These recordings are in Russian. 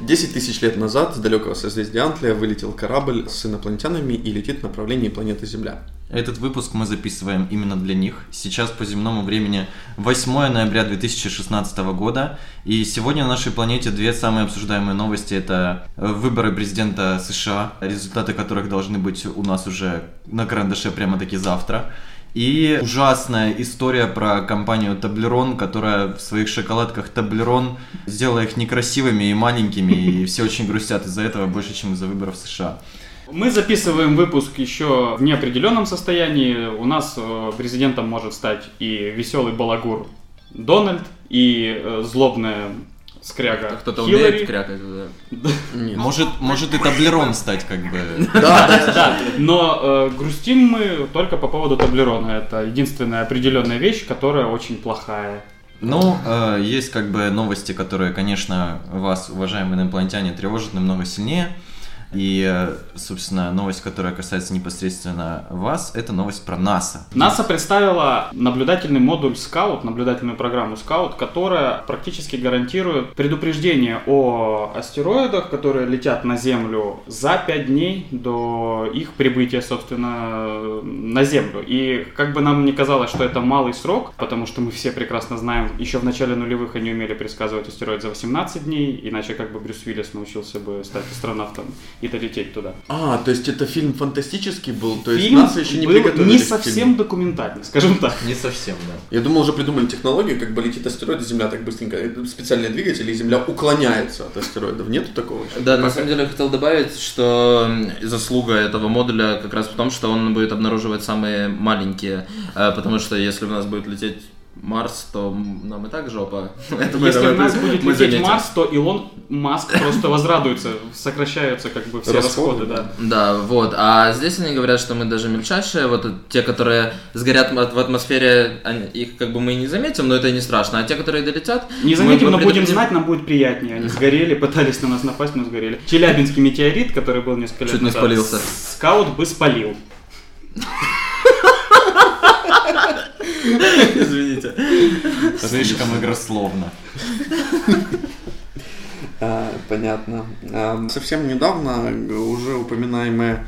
10 тысяч лет назад с далекого созвездия Антлия вылетел корабль с инопланетянами и летит в направлении планеты Земля. Этот выпуск мы записываем именно для них. Сейчас по земному времени 8 ноября 2016 года. И сегодня на нашей планете две самые обсуждаемые новости. Это выборы президента США, результаты которых должны быть у нас уже на карандаше прямо-таки завтра. И ужасная история про компанию Таблерон, которая в своих шоколадках Таблерон сделала их некрасивыми и маленькими, и все очень грустят из-за этого больше, чем из-за выборов США. Мы записываем выпуск еще в неопределенном состоянии. У нас э, президентом может стать и веселый балагур Дональд, и э, злобная скряга Кто-то Хиллари. умеет крякать, да. Может, может и Таблерон стать как бы... Да, Да, но э, грустим мы только по поводу Таблерона. Это единственная определенная вещь, которая очень плохая. Ну, э, есть как бы новости, которые, конечно, вас, уважаемые инопланетяне, тревожат намного сильнее. И, э, собственно, новость, которая касается непосредственно вас, это новость про НАСА. НАСА представила наблюдательный модуль Scout, наблюдательную программу Scout, которая практически гарантирует предупреждение о астероидах, которые летят на Землю за 5 дней до их прибытия, собственно, на Землю. И как бы нам не казалось, что это малый срок, потому что мы все прекрасно знаем, еще в начале нулевых они умели предсказывать астероид за 18 дней, иначе как бы Брюс Уиллис научился бы стать астронавтом и долететь туда. А, то есть это фильм фантастический был, то есть Фильм НАСА еще не был приготовили не совсем документальный, скажем так. Не совсем, да. Я думал, уже придумали технологию, как бы летит астероид, и Земля так быстренько, это специальные двигатели, и Земля уклоняется от астероидов. Нету такого еще? Да, на самом деле я хотел добавить, что заслуга этого модуля как раз в том, что он будет обнаруживать самые маленькие, э, потому что если у нас будет лететь Марс, то нам и так жопа. Это мы- Если это у нас мы- будет мы лететь заметим. Марс, то Илон Маск просто возрадуется, сокращаются как бы все Расходы, расходы, да. Да, вот. А здесь они говорят, что мы даже мельчайшие, вот те, которые сгорят в атмосфере, они- их как бы мы не заметим, но это не страшно. А те, которые долетят, Не мы- заметим, мы но будем предупредим. знать, нам будет приятнее. Они сгорели, пытались на нас напасть, но сгорели. Челябинский метеорит, который был несколько лет Чуть не назад, спалился. Скаут бы спалил. Извините. Слишком игрословно. А, понятно. А, совсем недавно уже упоминаемая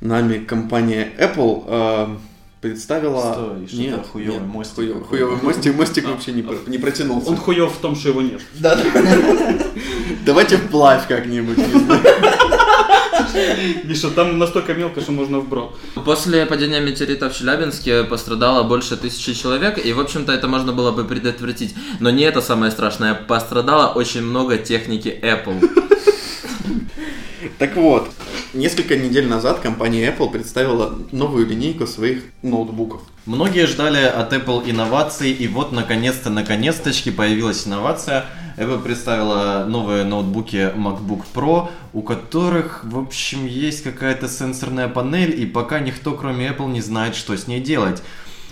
нами компания Apple а, представила... Стой, что-то хуёвый мостик хуёвый, хуёвый мостик, мостик вообще не, не протянулся. Он хуев в том, что его нет. Давайте вплавь как-нибудь. Миша, там настолько мелко, что можно вброд. После падения метеорита в Челябинске пострадало больше тысячи человек, и, в общем-то, это можно было бы предотвратить. Но не это самое страшное. Пострадало очень много техники Apple. Так вот, несколько недель назад компания Apple представила новую линейку своих ноутбуков. Многие ждали от Apple инноваций, и вот наконец-то, наконец-точки появилась инновация. Apple представила новые ноутбуки MacBook Pro, у которых, в общем, есть какая-то сенсорная панель, и пока никто, кроме Apple, не знает, что с ней делать.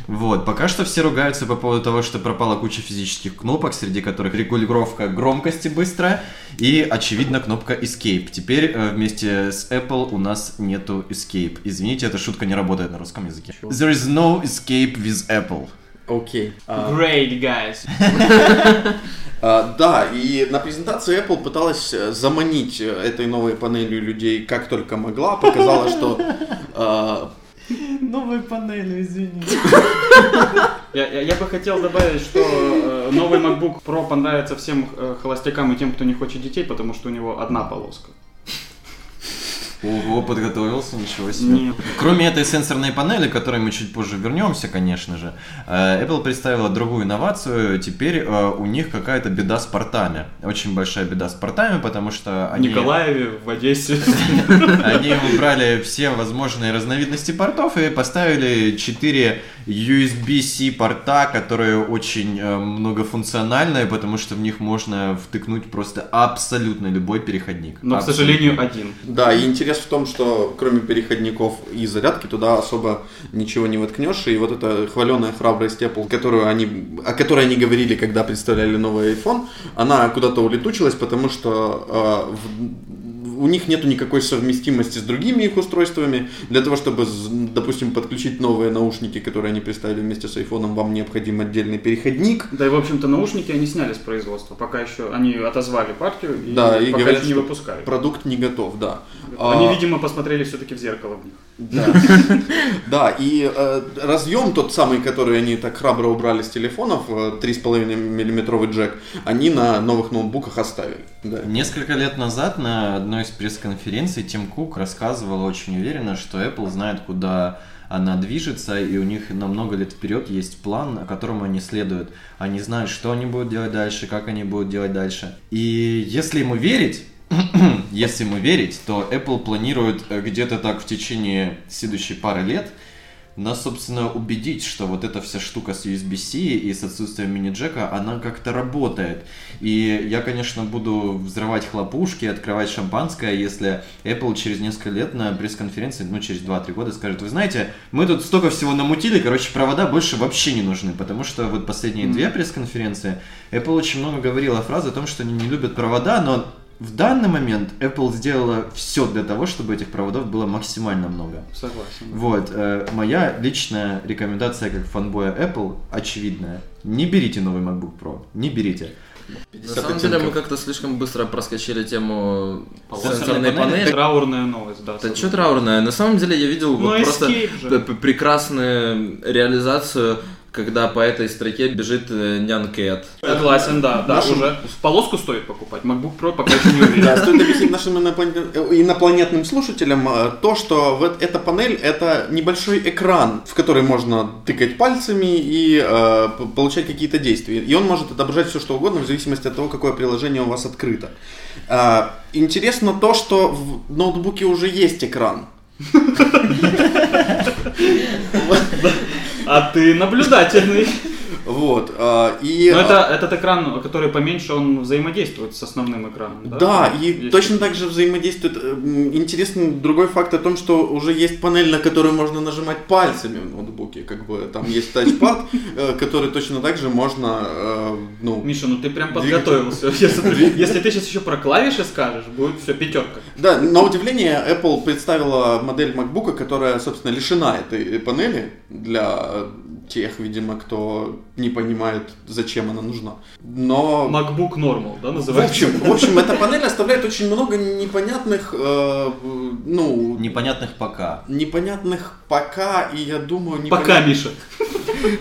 Вот, пока что все ругаются по поводу того, что пропала куча физических кнопок, среди которых регулировка громкости быстрая и, очевидно, кнопка Escape. Теперь э, вместе с Apple у нас нету Escape. Извините, эта шутка не работает на русском языке. There is no escape with Apple. Окей. А, Great, guys. а, да, и на презентации Apple пыталась э, заманить э, этой новой панелью людей как только могла. Показала, что а, Новые панели, извини. Я, я- я бы хотел добавить, что э, новый MacBook Pro понравится всем э, холостякам и тем, кто не хочет детей, потому что у него одна полоска. Ого, подготовился, ничего себе. Нет. Кроме этой сенсорной панели, к которой мы чуть позже вернемся, конечно же, э, Apple представила другую инновацию. Теперь э, у них какая-то беда с портами. Очень большая беда с портами, потому что В они... Николаеве, в Одессе. Они убрали все возможные разновидности портов и поставили 4 USB-C порта, которые очень э, многофункциональные, потому что в них можно втыкнуть просто абсолютно любой переходник. Но, к Абсолютно. сожалению, один. Да, и интерес в том, что кроме переходников и зарядки туда особо ничего не воткнешь. И вот эта хваленая храбрость Apple, которую они, о которой они говорили, когда представляли новый iPhone, она куда-то улетучилась, потому что э, в- у них нету никакой совместимости с другими их устройствами. Для того, чтобы, допустим, подключить новые наушники, которые они представили вместе с айфоном, вам необходим отдельный переходник. Да и, в общем-то, наушники они сняли с производства. Пока еще они отозвали партию и, Да, и пока говорят, еще не выпускают. Продукт не готов, да. Они, А, видимо, посмотрели все-таки в зеркало в них. Да, да и э, разъем тот самый, который они так храбро убрали с телефонов, э, 3,5 миллиметровый джек, они на новых ноутбуках оставили. Да. Несколько лет назад на одной из пресс-конференций Тим Кук рассказывал очень уверенно, что Apple знает, куда она движется, и у них на много лет вперед есть план, которому они следуют. Они знают, что они будут делать дальше, как они будут делать дальше. И если ему верить, если ему верить, то Apple планирует э, где-то так в течение следующей пары лет нас, собственно, убедить, что вот эта вся штука с USB-C и с отсутствием мини-джека, она как-то работает. И я, конечно, буду взрывать хлопушки, открывать шампанское, если Apple через несколько лет на пресс-конференции, ну, через 2-3 года скажет, вы знаете, мы тут столько всего намутили, короче, провода больше вообще не нужны, потому что вот последние Мгм. две пресс-конференции Apple очень много говорила фразы о том, что они не любят провода, но в данный момент Apple сделала все для того, чтобы этих проводов было максимально много. Согласен. Вот, э, моя личная рекомендация как фанбоя Apple очевидная. Не берите новый MacBook Pro, не берите. На самом деле мы как-то слишком быстро проскочили тему Сенсорной сенсорной панели. панели. Траурная новость, да. Да что траурное? На самом деле я видел Ну, вот просто же. прекрасную реализацию, когда по этой строке бежит э, Нян Кэт. Согласен, да, да, Нашим- уже. Полоску стоит покупать. MacBook Pro пока еще не уверен. Да, стоит объяснить нашим э, инопланетным слушателям э, то, что вот эта панель это небольшой экран, в который можно тыкать пальцами и э, получать какие-то действия. И он может отображать все, что угодно, в зависимости от того, какое приложение у вас открыто. А, Интересно то, что в ноутбуке уже есть экран. А ты наблюдательный. Вот. а, И, Но а, это этот экран, который поменьше, он взаимодействует с основным экраном. Да, Да, и Есть точно так же взаимодействует. э, Интересный другой факт о том, что уже есть панель, на которую можно нажимать пальцами в ноутбуке. Как бы там есть тачпад, э, который точно так же можно, э, ну, Миша, ну ты прям подготовился. Если, если ты сейчас еще про клавиши скажешь, будет все пятерка. Да, на удивление Apple представила модель MacBook, которая, собственно, лишена этой панели для тех, видимо, кто не понимает, зачем она нужна. Но MacBook Normal, да, В называется? общем, в общем, эта панель оставляет очень много непонятных, э, ну, Непонятных пока. непонятных пока, и я думаю, Пока, непонят- Миша.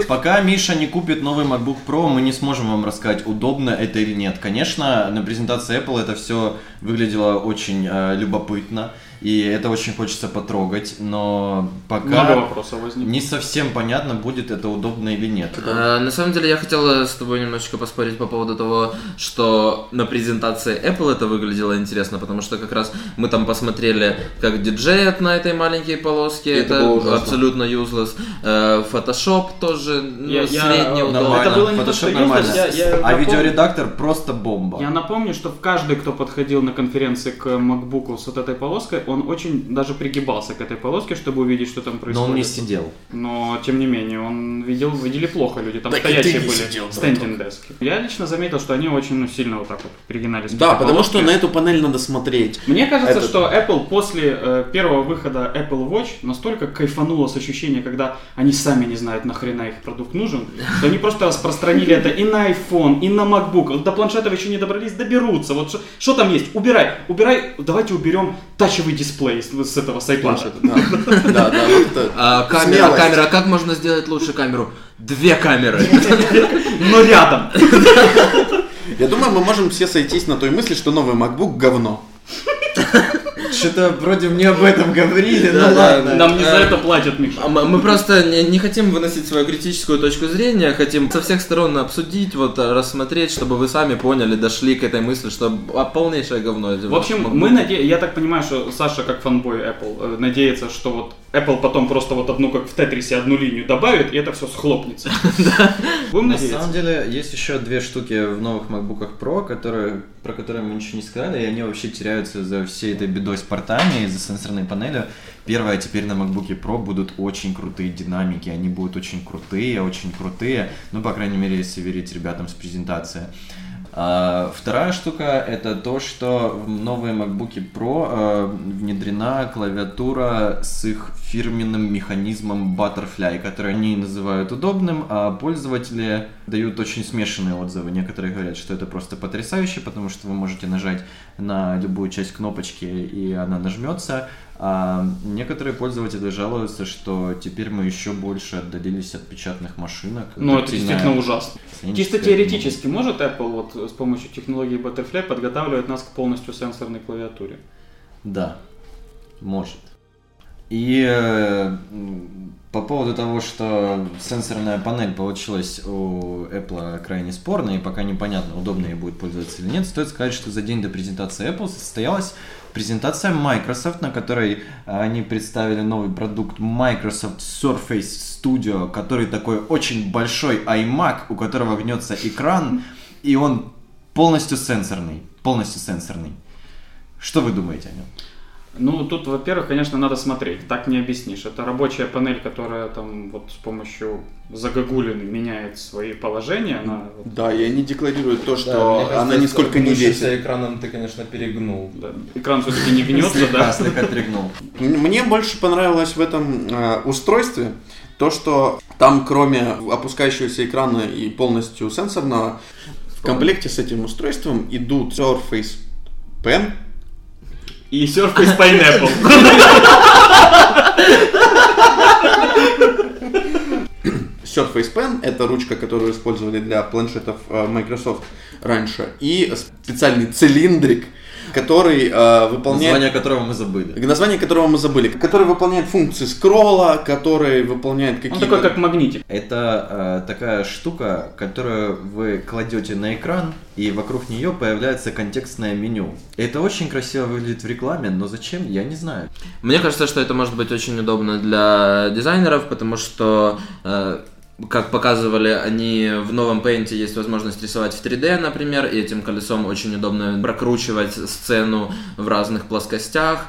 Пока Миша не купит новый MacBook Pro, мы не сможем вам рассказать, удобно это или нет. Конечно, на презентации Apple это все выглядело очень э, любопытно, и это очень хочется потрогать, но Много пока вопросов возникло. не совсем понятно, будет это удобно или нет. А, на самом деле я хотел с тобой немножечко поспорить по поводу того, что на презентации Apple это выглядело интересно, потому что как раз мы там посмотрели, как диджеят на этой маленькой полоске, Это это, было ужасно. абсолютно useless. Э, Photoshop тоже ну, Я- я- средний удобно. Это было не то, Photoshop что нормально. я- я а напомню- видеоредактор просто бомба. Я напомню, что каждый, кто подходил на конференции к MacBook с вот этой полоской, он очень даже пригибался к этой полоске, чтобы увидеть, что там Но происходит. он не сидел. Но, тем не менее, он видел, видели плохо люди. Там Так и стоящие ты не были сидел, стендинг дески. Я лично заметил, что они очень ну, сильно вот так вот пригинались. к Да, потому полоске. что на эту панель надо смотреть. Мне кажется, Это- что Apple после э, первого выхода Apple Watch настолько кайфануло с ощущения, когда они сами не знают, нахрена их продукт нужен, что они просто распространили это и на iPhone, и на MacBook. Вот до планшетов еще не добрались, доберутся. Вот что- что там есть? Убирай, убирай, давайте уберем тачевый дисплей с, с этого с iPad. Да, да, да, вот это А, камера, камера, как можно сделать лучше камеру? Две камеры. Но рядом. Я думаю, мы можем все сойтись на той мысли, что новый MacBook говно. Что-то вроде мне об этом говорили, Да, ну да, ладно. Нам не за Э, это платят, Миша. А Мы мы просто не, не хотим выносить свою критическую точку зрения, хотим со всех сторон обсудить, вот э, рассмотреть, чтобы вы сами поняли, дошли к этой мысли, что полнейшее говно. В общем, мы наде... я так понимаю, что Саша, как фанбой Apple, э, надеется, что вот Apple потом просто вот одну, как в Тетрисе, одну линию добавит, и это все схлопнется. Будем На самом деле есть еще две штуки в новых MacBook Pro, которые, про которые мы ничего не сказали, и они вообще теряются за всей этой бедой с портами за сенсорной панелью. Первое, теперь на MacBook Pro будут очень крутые динамики, они будут очень крутые, очень крутые, ну, по крайней мере, если верить ребятам с презентации. А вторая штука это то, что в новые MacBook Pro э, внедрена клавиатура с их фирменным механизмом Butterfly, который они называют удобным, а пользователи дают очень смешанные отзывы. Некоторые говорят, что это просто потрясающе, потому что вы можете нажать на любую часть кнопочки и она нажмется. А некоторые пользователи жалуются, что теперь мы еще больше отдалились от печатных машинок. Ну, это действительно ужасно. Чисто теоретически может Apple вот с помощью технологии Butterfly подготавливать нас к полностью сенсорной клавиатуре? Да, может. И э, по поводу того, что сенсорная панель получилась у Apple крайне спорной, и пока непонятно, удобно ей будет пользоваться или нет, стоит сказать, что за день до презентации Apple состоялась презентация Microsoft, на которой они представили новый продукт Microsoft Surface Studio, который такой очень большой iMac, у которого гнется экран, и он полностью сенсорный. Полностью сенсорный. Что вы думаете о нем? Ну, тут, во-первых, конечно, надо смотреть, так не объяснишь. Это рабочая панель, которая там вот с помощью загогулины меняет свои положения. Она вот, Да, и они декларируют то, что Да, кажется, она нисколько не весит. экраном ты, конечно, перегнул. да, экран все-таки не гнется, да. слегка тригнул. М- Мне больше понравилось в этом э, устройстве то, что там кроме опускающегося экрана и полностью сенсорного, в комплекте с этим устройством идут Surface Pen, И Surface Pineapple. Surface Pen это ручка, которую использовали для планшетов э, Microsoft раньше, и специальный цилиндрик, который э, выполняет Название которого мы забыли. название которого мы забыли, который выполняет функции скролла, который выполняет Он какие-то... такой, как магнитик. Это э, такая штука, которую вы кладете на экран, и вокруг нее появляется контекстное меню. Это очень красиво выглядит в рекламе, но зачем, я не знаю. Мне кажется, что это может быть очень удобно для дизайнеров, потому что, э, как показывали, они в новом Paint есть возможность рисовать в 3D, например, и этим колесом очень удобно прокручивать сцену в разных плоскостях.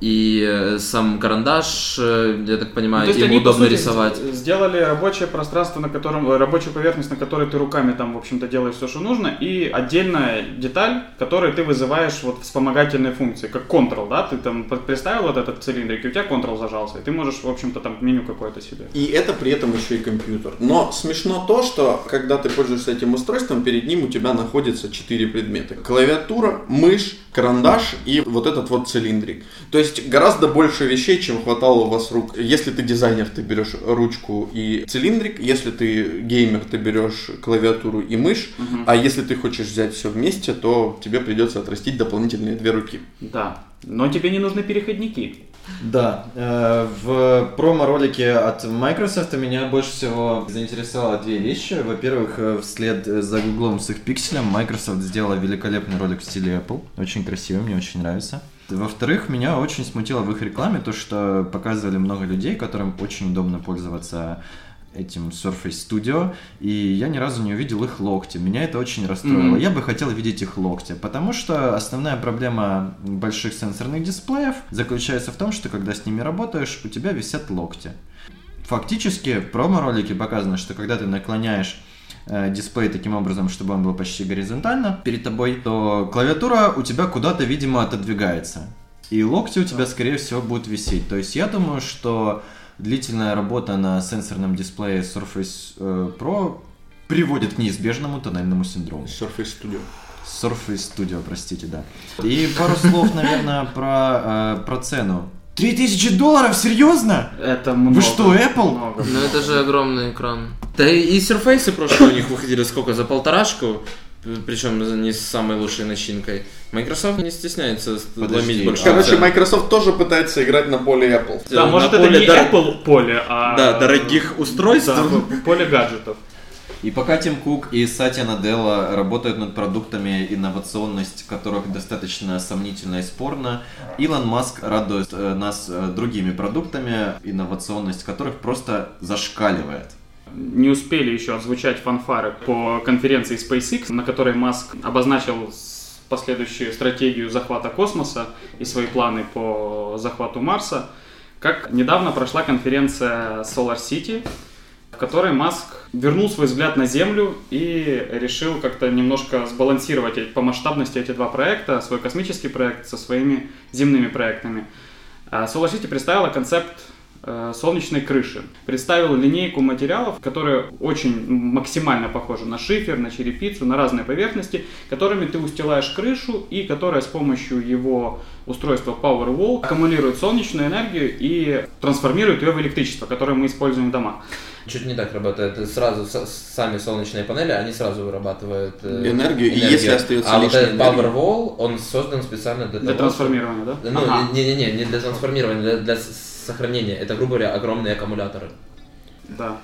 И э, сам карандаш, э, я так понимаю, Ну, то есть им они, удобно сути, рисовать. Сделали рабочее пространство, на котором, э, рабочую поверхность, на которой ты руками там, в общем-то, делаешь все, что нужно, и отдельная деталь, которой ты вызываешь вот вспомогательные функции, как Ctrl, да, ты там представил вот этот цилиндрик, и у тебя Ctrl зажался, и ты можешь, в общем-то, там меню какое-то себе. И это при этом еще и компьютер. Но смешно то, что когда ты пользуешься этим устройством, перед ним у тебя находится четыре предмета. Клавиатура, мышь, карандаш и вот этот вот цилиндрик. То есть гораздо больше вещей, чем хватало у вас рук. Если ты дизайнер, ты берешь ручку и цилиндрик. Если ты геймер, ты берешь клавиатуру и мышь. А если ты хочешь взять все вместе, то тебе придется отрастить дополнительные две руки. Да. Но тебе не нужны переходники. Да, э, в промо-ролике от Microsoft меня больше всего заинтересовало две вещи. Во-первых, э, вслед за Гуглом с их пикселем Microsoft сделала великолепный ролик в стиле Apple. Очень красивый, мне очень нравится. Во-вторых, меня очень смутило в их рекламе то, что показывали много людей, которым очень удобно пользоваться этим Surface Studio, и я ни разу не увидел их локти. Меня это очень расстроило. Мгм. Я бы хотел видеть их локти, потому что основная проблема больших сенсорных дисплеев заключается в том, что когда с ними работаешь, у тебя висят локти. Фактически в промо-ролике показано, что когда ты наклоняешь э, дисплей таким образом, чтобы он был почти горизонтально перед тобой, то клавиатура у тебя куда-то, видимо, отодвигается. И локти у тебя, скорее всего, будут висеть. То есть я думаю, что длительная работа на сенсорном дисплее Surface э, Pro приводит к неизбежному тоннельному синдрому. Surface Studio. Surface Studio, простите, да. И пару слов, наверное, про, э, про цену. 3000 долларов, серьезно? Это много. что, Apple? Много. Ну это же огромный экран. Да и, и Surface прошлые у них выходили сколько? За полторашку? Причем не с самой лучшей начинкой. Microsoft не стесняется Подожди, ломить больше. Короче. Microsoft тоже пытается играть на поле Apple. Да, На может это поле не дор- Apple поле, а... Да, дорогих устройств. Да, поле гаджетов. И пока Тим Кук и Сатья Наделла работают над продуктами, инновационность которых достаточно сомнительна и спорна, Илон Маск радует э, нас э, другими продуктами, инновационность которых просто зашкаливает. Не успели еще отзвучать фанфары по конференции SpaceX, на которой Маск обозначил последующую стратегию захвата космоса и свои планы по захвату Марса. Как недавно прошла конференция Solar City, в которой Маск вернул свой взгляд на Землю и решил как-то немножко сбалансировать по масштабности эти два проекта, свой космический проект со своими земными проектами. А Solar City представила концепт э, солнечной крыши. Представил линейку материалов, которые очень максимально похожи на шифер, на черепицу, на разные поверхности, которыми ты устилаешь крышу и которая с помощью его устройства Powerwall аккумулирует солнечную энергию и трансформирует ее в электричество, которое мы используем в домах. Чуть не так работает. Сразу с- сами солнечные панели, они сразу вырабатывают э, Энергию, и если остается А вот лишняя этот энергия- Powerwall, он создан специально для, Для того, трансформирования, да? Ну, Ага. не-не-не, не для трансформирования, для, для сохранения. Это, грубо говоря, огромные аккумуляторы. Да.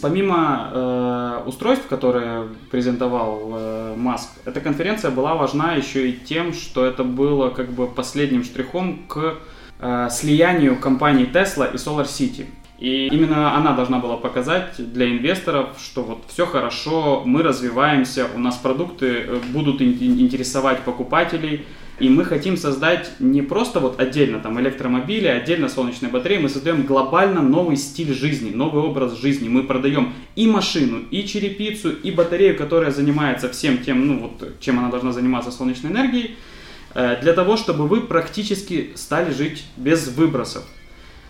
Помимо э, устройств, которые презентовал э, Маск, эта конференция была важна еще и тем, что это было как бы последним штрихом к э, слиянию компаний Tesla и Solar City. И именно она должна была показать для инвесторов, что вот все хорошо, мы развиваемся, у нас продукты э, будут ин- ин- интересовать покупателей, и мы хотим создать не просто вот отдельно там электромобили, отдельно солнечные батареи, мы создаем глобально новый стиль жизни, новый образ жизни. Мы продаем и машину, и черепицу, и батарею, которая занимается всем тем, ну вот чем она должна заниматься солнечной энергией, э, для того, чтобы вы практически стали жить без выбросов.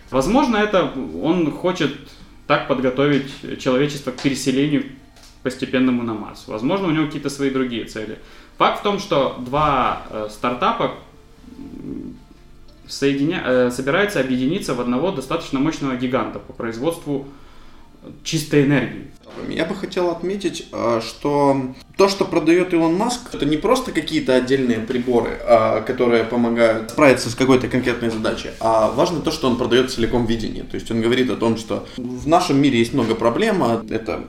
Возможно, это он хочет так подготовить человечество к переселению постепенному на Марс. Возможно, у него какие-то свои другие цели. Факт в том, что два э, стартапа соединя... э, собираются объединиться в одного достаточно мощного гиганта по производству чистой энергии. Я бы хотел отметить, а, что то, что продает Илон Маск, это не просто какие-то отдельные приборы, а, которые помогают справиться с какой-то конкретной задачей, а важно то, что он продает целиком видение. То есть он говорит о том, что в нашем мире есть много проблем, а это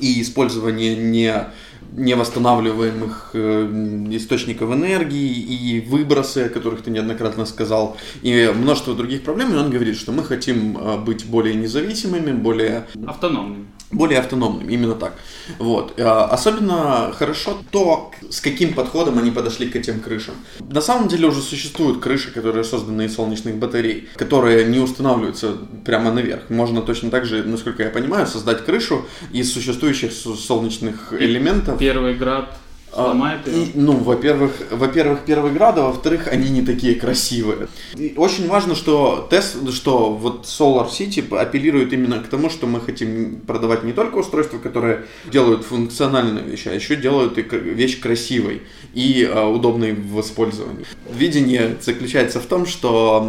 и использование не невосстанавливаемых э, источников энергии и выбросы, о которых ты неоднократно сказал, и множество других проблем, и он говорит, что мы хотим э, быть более независимыми, более Автономными. Более автономным, именно так. Вот. А, Особенно хорошо то, с каким подходом они подошли к этим крышам. На самом деле уже существуют крыши, которые созданы из солнечных батарей, которые не устанавливаются прямо наверх. Можно точно так же, насколько я понимаю, создать крышу из существующих со- солнечных элементов. Первый град сломает ее. и, ну, во-первых, во-первых, первый град, а во-вторых, они не такие красивые. И очень важно, что тест, что вот Solar City апеллирует именно к тому, что мы хотим продавать не только устройства, которые делают функциональные вещи, а еще делают и вещь красивой и а, удобной в использовании. Видение заключается в том, что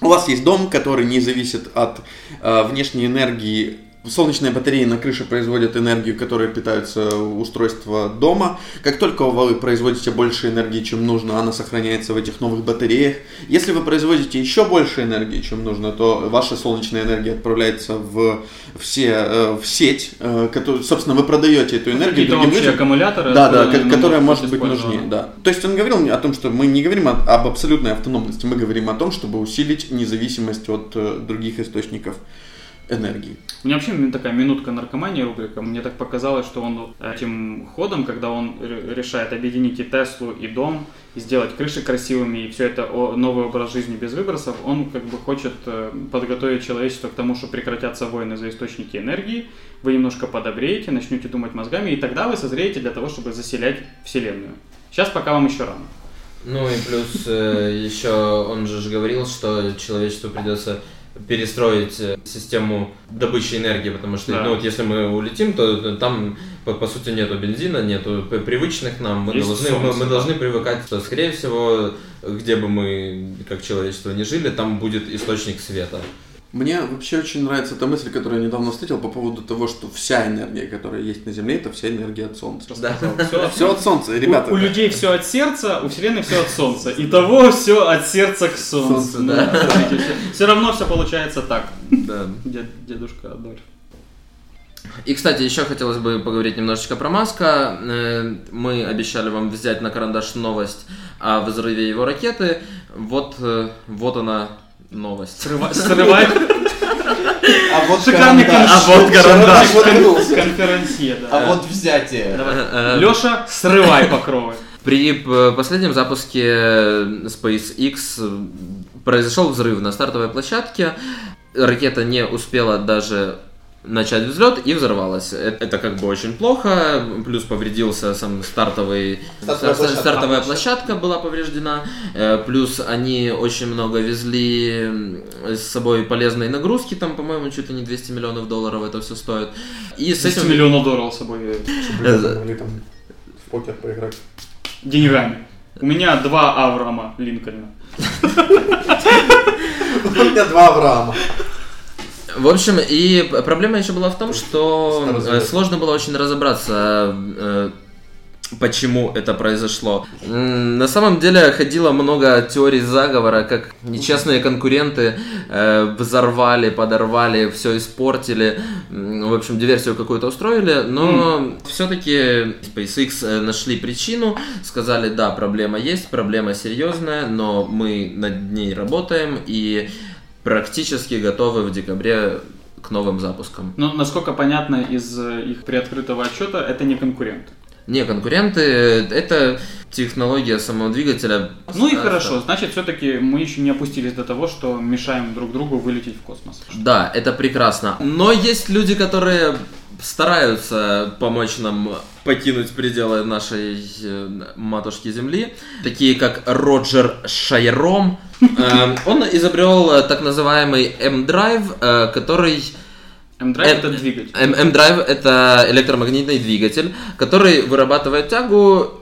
у вас есть дом, который не зависит от а, внешней энергии Солнечные батареи на крыше производят энергию, которой питаются устройства дома. Как только вы производите больше энергии, чем нужно, она сохраняется в этих новых батареях. Если вы производите еще больше энергии, чем нужно, то ваша солнечная энергия отправляется в, все, э, в сеть. э, которую- собственно, вы продаете эту энергию Какие-то другим общие людям. аккумуляторы. Да, да, которая может быть нужнее, да. То есть он говорил о том, что мы не говорим об абсолютной автономности, мы говорим о том, чтобы усилить независимость от э, других источников энергии. У меня вообще такая минутка наркомании рубрика. Мне так показалось, что он этим ходом, когда он решает объединить и Теслу, и дом, и сделать крыши красивыми, и все это новый образ жизни без выбросов, он как бы хочет э, подготовить человечество к тому, что прекратятся войны за источники энергии, вы немножко подобреете, начнете думать мозгами, и тогда вы созреете для того, чтобы заселять Вселенную. Сейчас пока вам еще рано. Ну и плюс э, еще он же говорил, что человечеству придется перестроить э, систему добычи энергии, потому что, Да. ну вот если мы улетим, то то там по, по сути нету бензина, нету привычных нам, мы Есть должны, мы, мы да. должны привыкать, что скорее всего, где бы мы как человечество не жили, там будет источник света. Мне вообще очень нравится эта мысль, которую я недавно встретил по поводу того, что вся энергия, которая есть на Земле, это вся энергия от Солнца. Да. Все, Все от Солнца, ребята. у, у людей все от сердца, у Вселенной все от Солнца. И того все от сердца к Солнцу. Солнце, да. Все равно все получается так. Да. Дед- дедушка Адольф. И, кстати, еще хотелось бы поговорить немножечко про Маска. Э, Мы обещали вам взять на карандаш новость о взрыве его ракеты. Вот, э, вот она новость. Срыва- Срывает А вот Шикарный карандаш. А вот карандаш. Конферансье, да. А вот взятие. Э, Леша, срывай покровы. При э, последнем запуске SpaceX э, произошел взрыв на стартовой площадке. ракета не успела даже начать взлет и взорвалась. Э- Это как бы очень плохо, плюс повредился сам стартовый, Стартовая стар- площадка. стартовая площадка была повреждена, э, плюс они очень много везли с собой полезной нагрузки, там, по-моему, чуть ли не 200 миллионов долларов это все стоит. И с 200 этим... миллионов долларов с собой везет. Чтобы могли там в покер поиграть. деньгами. У меня два Авраама Линкольна. У меня два Авраама. В общем, и проблема еще была в том, что э, сложно было очень разобраться, э, почему это произошло. На самом деле ходило много теорий заговора, как нечестные конкуренты э, взорвали, подорвали, все испортили, в общем, диверсию какую-то устроили, но все-таки SpaceX нашли причину, сказали, да, проблема есть, проблема серьезная, но мы над ней работаем и практически готовы в декабре к новым запускам. Но насколько понятно из э, их приоткрытого отчета, это не конкуренты. Не конкуренты, это технология самого двигателя. Ну и А, хорошо, значит, все-таки мы еще не опустились до того, что мешаем друг другу вылететь в космос. Да, это прекрасно. Но есть люди, которые стараются помочь нам покинуть пределы нашей э, матушки Земли, такие как Роджер Шайром. Э, Он изобрел э, так называемый M-Drive, который Э, это двигатель. М- M-Drive это электромагнитный двигатель, который вырабатывает тягу,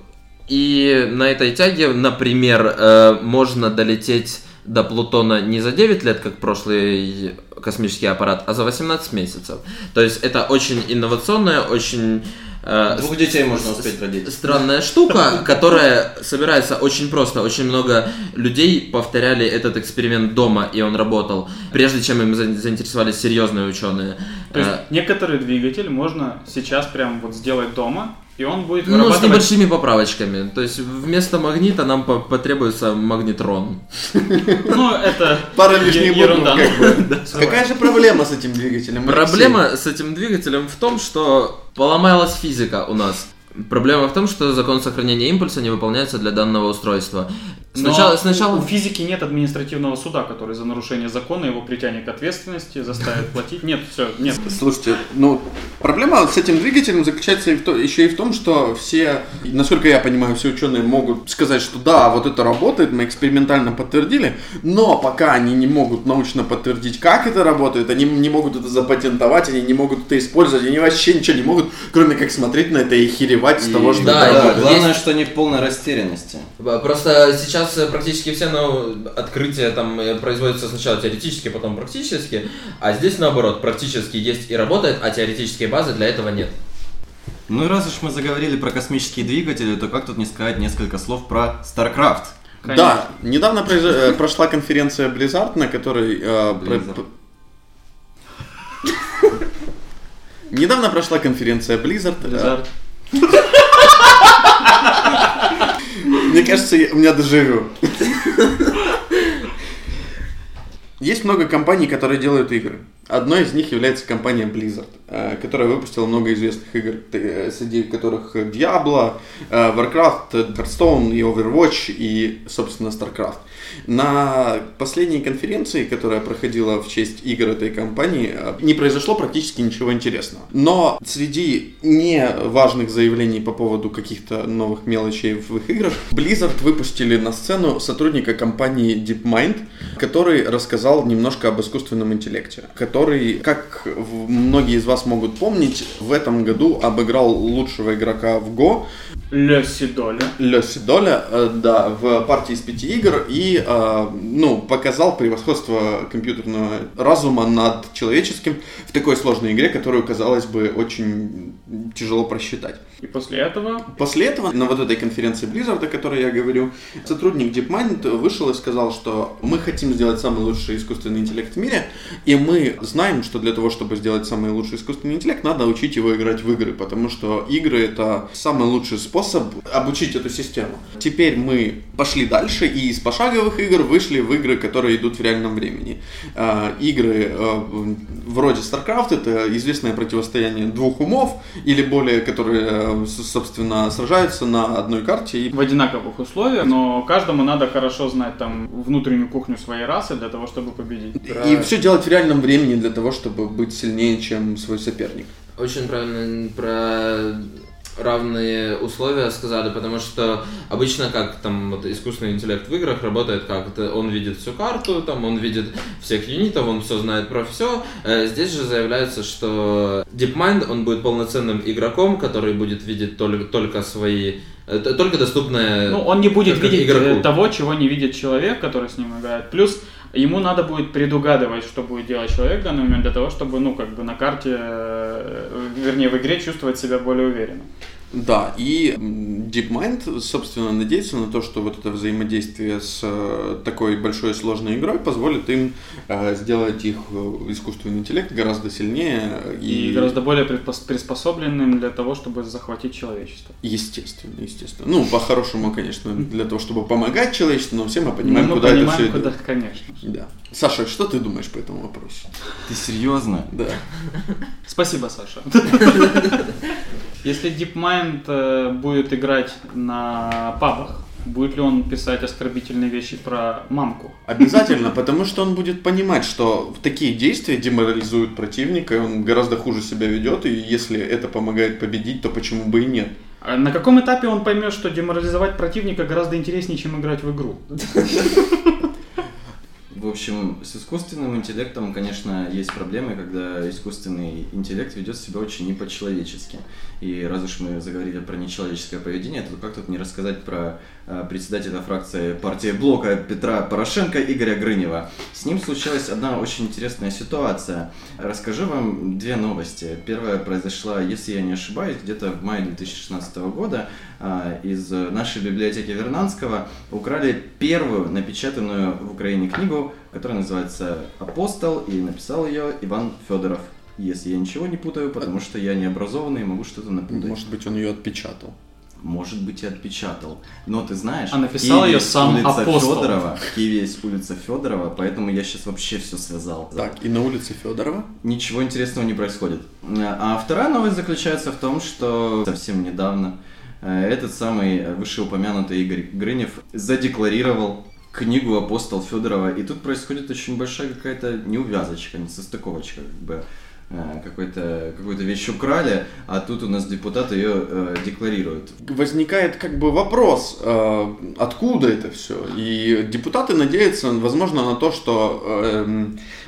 и на этой тяге, например, можно долететь до Плутона не за 9 лет, как прошлый космический аппарат, а за 18 месяцев. То есть это очень инновационная, очень э, Двух детей можно успеть родить. странная штука, которая собирается очень просто. Очень много людей повторяли этот эксперимент дома, и он работал, прежде чем им за- заинтересовались серьезные ученые. То есть Э, некоторый двигатель можно сейчас прям вот сделать дома, и он будет Ну, с вырабатывать... небольшими поправочками. То есть вместо магнита нам по- потребуется магнитрон. Ну, это Пара лишних ерунда. букв, как бы. Какая же проблема с этим двигателем? Алексей? Проблема с этим двигателем в том, что поломалась физика у нас. Проблема в том, что закон сохранения импульса не выполняется для данного устройства. Но Сначала, у сначала физики нет административного суда, который за нарушение закона его притянет к ответственности, заставит платить. Нет, все, нет. Слушайте, ну, проблема с этим двигателем заключается и в то- еще и в том, что все, насколько я понимаю, все ученые могут сказать, что да, вот это работает, мы экспериментально подтвердили, но пока они не могут научно подтвердить, как это работает, они не могут это запатентовать, они не могут это использовать, они вообще ничего не могут, кроме как смотреть на это и херевать с того, что да, и- работает. Главное, Есть- что они в полной растерянности. Просто сейчас э, практически все ну, открытия там э, производятся сначала теоретически, потом практически, а здесь наоборот, практически есть и работает, а теоретической базы для этого нет. Ну и раз уж мы заговорили про космические двигатели, то как тут не сказать несколько слов про StarCraft? Да, недавно произо- э, прошла конференция Blizzard, на которой... э, про-. Недавно прошла конференция Blizzard. э, Blizzard. Мне кажется, я- у меня дежавю. Есть много компаний, которые делают игры. Одной из них является компания Blizzard, э, которая выпустила много известных игр, э, среди которых Diablo, э, Warcraft, Hearthstone и Overwatch и, собственно, StarCraft. На последней конференции, которая проходила в честь игр этой компании, не произошло практически ничего интересного. Но среди неважных заявлений по поводу каких-то новых мелочей в их играх, Blizzard выпустили на сцену сотрудника компании DeepMind, который рассказал немножко об искусственном интеллекте, который, как многие из вас могут помнить, в этом году обыграл лучшего игрока в Go, Леси Доля. Леси Доля, э, да, в партии из пяти игр и, э, ну, показал превосходство компьютерного разума над человеческим в такой сложной игре, которую, казалось бы, очень тяжело просчитать. И после этого После этого на вот этой конференции Blizzard, о которой я говорю, сотрудник DeepMind вышел и сказал, что мы хотим сделать самый лучший искусственный интеллект в мире, и мы знаем, что для того, чтобы сделать самый лучший искусственный интеллект, надо учить его играть в игры, потому что игры это самый лучший способ обучить эту систему. Теперь мы пошли дальше и из пошаговых игр вышли в игры, которые идут в реальном времени. Э, игры э, вроде StarCraft это известное противостояние двух умов или более, которые, с- собственно, сражаются на одной карте и В одинаковых условиях, но каждому надо хорошо знать там внутреннюю кухню своей расы для того, чтобы победить. И все делать в реальном времени для того, чтобы быть сильнее, чем свой соперник. Очень правильно про равные условия сказали, потому что обычно как там вот искусственный интеллект в играх работает как это он видит всю карту, там он видит всех юнитов, он все знает про все. Здесь же заявляется, что DeepMind он будет полноценным игроком, который будет видеть только, только свои это только доступное Ну, он не будет как видеть игроку. э, того, чего не видит человек, который с ним играет. Плюс ему надо будет предугадывать, что будет делать человек в данный момент для того, чтобы, ну, как бы на карте, э, вернее, в игре чувствовать себя более уверенно. Да, и DeepMind, собственно, надеется на то, что вот это взаимодействие с э, такой большой и сложной игрой позволит им э, сделать их э, искусственный интеллект гораздо сильнее И, и, гораздо более приспособленным для того, чтобы захватить человечество. естественно, естественно. Ну, по-хорошему, конечно, для того, чтобы помогать человечеству, но все мы понимаем, Ну, мы куда понимаем, это все куда, идет. конечно. Да. Саша, что ты думаешь по этому вопросу? Ты серьезно? Да. Спасибо, Саша. Если DeepMind э, будет играть на пабах, будет ли он писать оскорбительные вещи про мамку? Обязательно, потому что он будет понимать, что такие действия деморализуют противника, и он гораздо хуже себя ведет, и если это помогает победить, то почему бы и нет? А на каком этапе он поймет, что деморализовать противника гораздо интереснее, чем играть в игру? В общем, с искусственным интеллектом, конечно, есть проблемы, когда искусственный интеллект ведет себя очень не по-человечески. И раз уж мы заговорили про нечеловеческое поведение, то как тут не рассказать про председателя фракции партии Блока Петра Порошенко Игоря Грынева. С ним случилась одна очень интересная ситуация. Расскажу вам две новости. Первая произошла, если я не ошибаюсь, где-то в мае 2016 года а, из нашей библиотеки Вернанского украли первую напечатанную в Украине книгу, которая называется «Апостол», и написал ее Иван Федоров. Если я ничего не путаю, потому что я не образованный могу что-то напутать. Может быть, он ее отпечатал. Может быть, и отпечатал. Но ты знаешь, А написал есть сам улица апостол. Федорова. В Киеве есть улица Федорова, поэтому я сейчас вообще все связал. Так, и на улице Федорова. Ничего интересного не происходит. А вторая новость заключается в том, что совсем недавно э, этот самый вышеупомянутый Игорь Грынев задекларировал книгу «Апостол Федорова», и тут происходит очень большая какая-то неувязочка, несостыковочка, как бы какой-то, какую-то вещь украли, а тут у нас депутат ее э, декларирует. Возникает как бы вопрос, э, откуда это все? И депутаты надеются, возможно, на то, что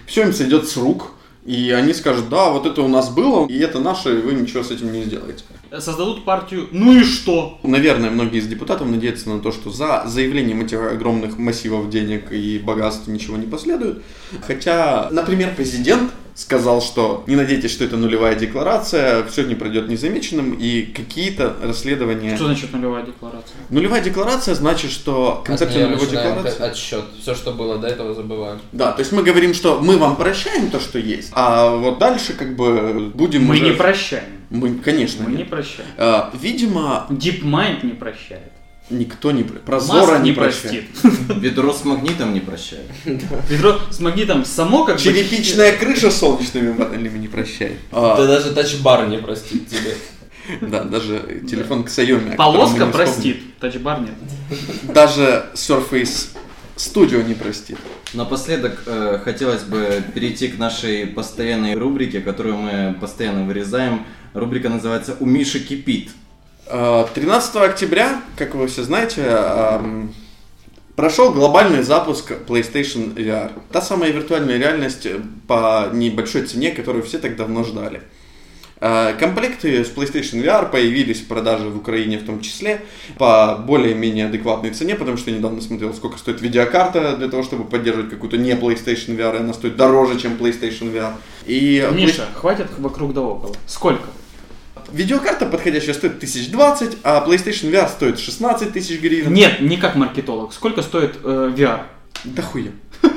все им сойдет с рук, и они скажут, да, вот это у нас было, и это наше, и вы ничего с этим не сделаете. Создадут партию «Ну и что?» Наверное, многие из депутатов надеются на то, что за заявлением этих огромных массивов денег и богатств ничего не последует. Хотя, например, президент сказал, что не надейтесь, что это нулевая декларация, все не пройдет незамеченным, и какие-то расследования... Что значит нулевая декларация? Нулевая декларация значит, что концепция нулевой декларации... отсчет. Все, что было до этого, забываем. Да, то есть мы говорим, что мы вам прощаем то, что есть, а вот дальше как бы будем Мы уже- не прощаем. Мы, конечно, Мы не нет. прощаем. А, видимо, DeepMind не прощает. Никто не... про- Прозора Маск не, не прощает. простит. Ведро с магнитом не прощает. Ведро с магнитом само как бы... Черепичная крыша с солнечными панелями не прощает. А, Да даже тачбар не простит тебе. Да, даже телефон котором мы Полоска не простит, тачбар нет. Даже Surface Studio не простит. Напоследок э, хотелось бы перейти к нашей постоянной рубрике, которую мы постоянно вырезаем. Рубрика называется «У Миши кипит». А, 13 октября, как вы все знаете, ам, прошел глобальный запуск PlayStation VR. Та самая виртуальная реальность э, по небольшой цене, которую все так давно ждали. А, Комплекты с PlayStation VR появились в продаже в Украине в том числе по более-менее адекватной цене, потому что я недавно смотрел, сколько стоит видеокарта для того, чтобы поддерживать какую-то не PlayStation VR, и она стоит дороже, чем PlayStation VR. И Миша, хватит вокруг да около. Сколько? Видеокарта подходящая стоит 1020, а PlayStation VR стоит 16 тысяч гривен. Нет, не как маркетолог. Сколько стоит э, VR? Да хуя.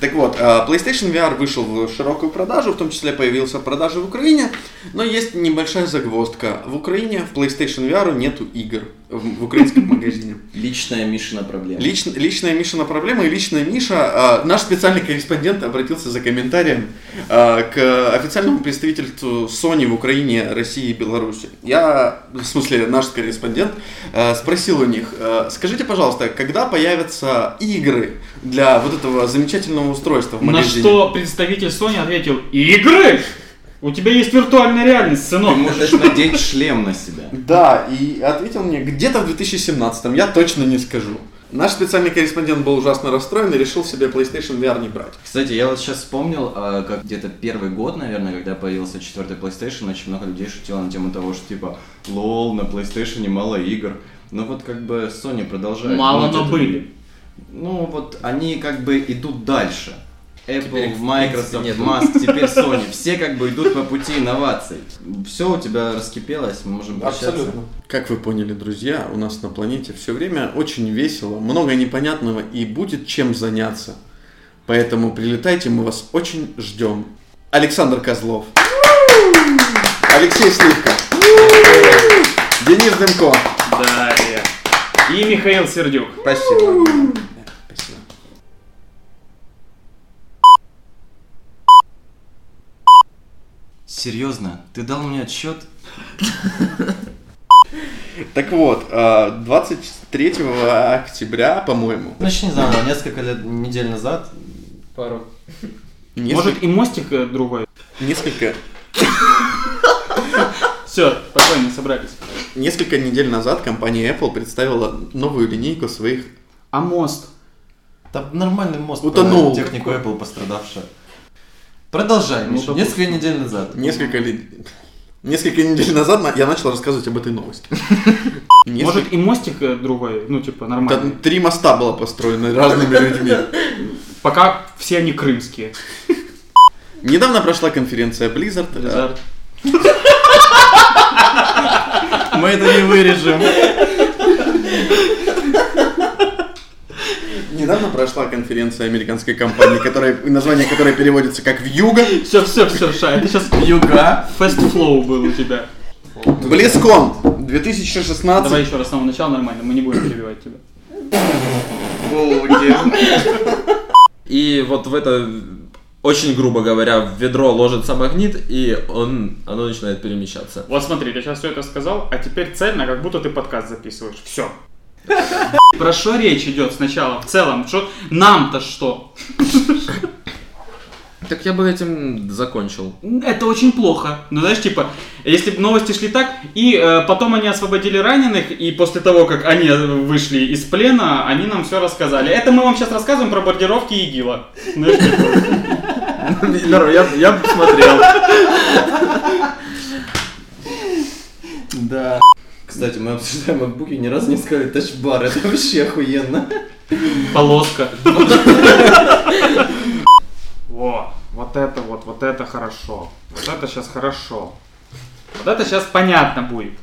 Так вот, а, PlayStation VR вышел в широкую продажу, в том числе появился в продаже в Украине, но есть небольшая загвоздка. В Украине в PlayStation VR нету игр в, в украинском магазине. Личная Мишина проблема. Лично, личная Мишина проблема и личная Миша, а, наш специальный корреспондент обратился за комментарием а, к официальному представительству Sony в Украине, России и Беларуси. Я, в смысле наш корреспондент, а, спросил у них, а, скажите, пожалуйста, когда появятся игры для вот этого замечательного устройства в На магазине? что представитель Sony ответил, игры? У тебя есть виртуальная реальность, Ты сынок. можешь надеть шлем на себя. Да, и ответил мне где-то в 2017, я точно не скажу. Наш специальный корреспондент был ужасно расстроен и решил себе PlayStation VR не брать. Кстати, я вот сейчас вспомнил, а, как где-то первый год, наверное, когда появился четвертый PlayStation, очень много людей шутило на тему того, что типа, лол, на PlayStation мало игр. Но вот как бы Sony продолжает. Мало, гнуть но это. были. Ну вот они как бы идут дальше. Apple, Microsoft, нету. Musk, теперь Sony. Все как бы идут по пути инноваций. Все у тебя раскипелось, мы можем прощаться. Как вы поняли, друзья, у нас на планете все время очень весело, много непонятного и будет чем заняться. Поэтому прилетайте, мы вас очень ждем. Александр Козлов. Алексей Сливка. Денис Дымко. Далее. И Михаил Сердюк. Спасибо. Серьезно, ты дал мне отчет? Так вот, а, 23 октября, по-моему, Начни заново, несколько лет, недель назад. Пару. несколько, Может и мостик э, другой. несколько, Все, спокойно, собрались. несколько недель назад компания Apple представила новую линейку своих А мост? Там нормальный мост. Утонул. Технику Apple пострадавшая. Продолжай, Ну, Миша. Несколько недель назад. Несколько ли... Несколько недель назад на- я начал рассказывать об этой новости. Может и мостик э, другой, ну типа нормальный. Там три моста было построено разными людьми. Пока все они крымские. Недавно прошла конференция Blizzard. Blizzard. Мы это не вырежем. Недавно прошла конференция американской компании, которая, название которой переводится как «Вьюга». Все, все, все, Ша, это сейчас Юга. фест флоу был у тебя. Близкон 2016. Давай еще раз с самого начала нормально, мы не будем перебивать тебя. И вот в это, очень грубо говоря, в ведро ложится магнит, и он, оно начинает перемещаться. Вот смотри, ты сейчас все это сказал, а теперь цельно, как будто ты подкаст записываешь. Все. Про что речь идет сначала? В целом, что нам-то что? Так я бы этим закончил. Это очень плохо. Ну, знаешь, типа, если бы новости шли так, и э, потом они освободили раненых, и после того, как они вышли из плена, они нам все рассказали. Это мы вам сейчас рассказываем про бомбардировки ИГИЛа. Знаешь, типа, я, я бы посмотрел. Да. Кстати, мы обсуждаем макбуки, ни разу не сказали тачбар. Это вообще охуенно. полоска. Во, вот это вот, вот это хорошо. Вот это сейчас хорошо. Вот это сейчас понятно будет.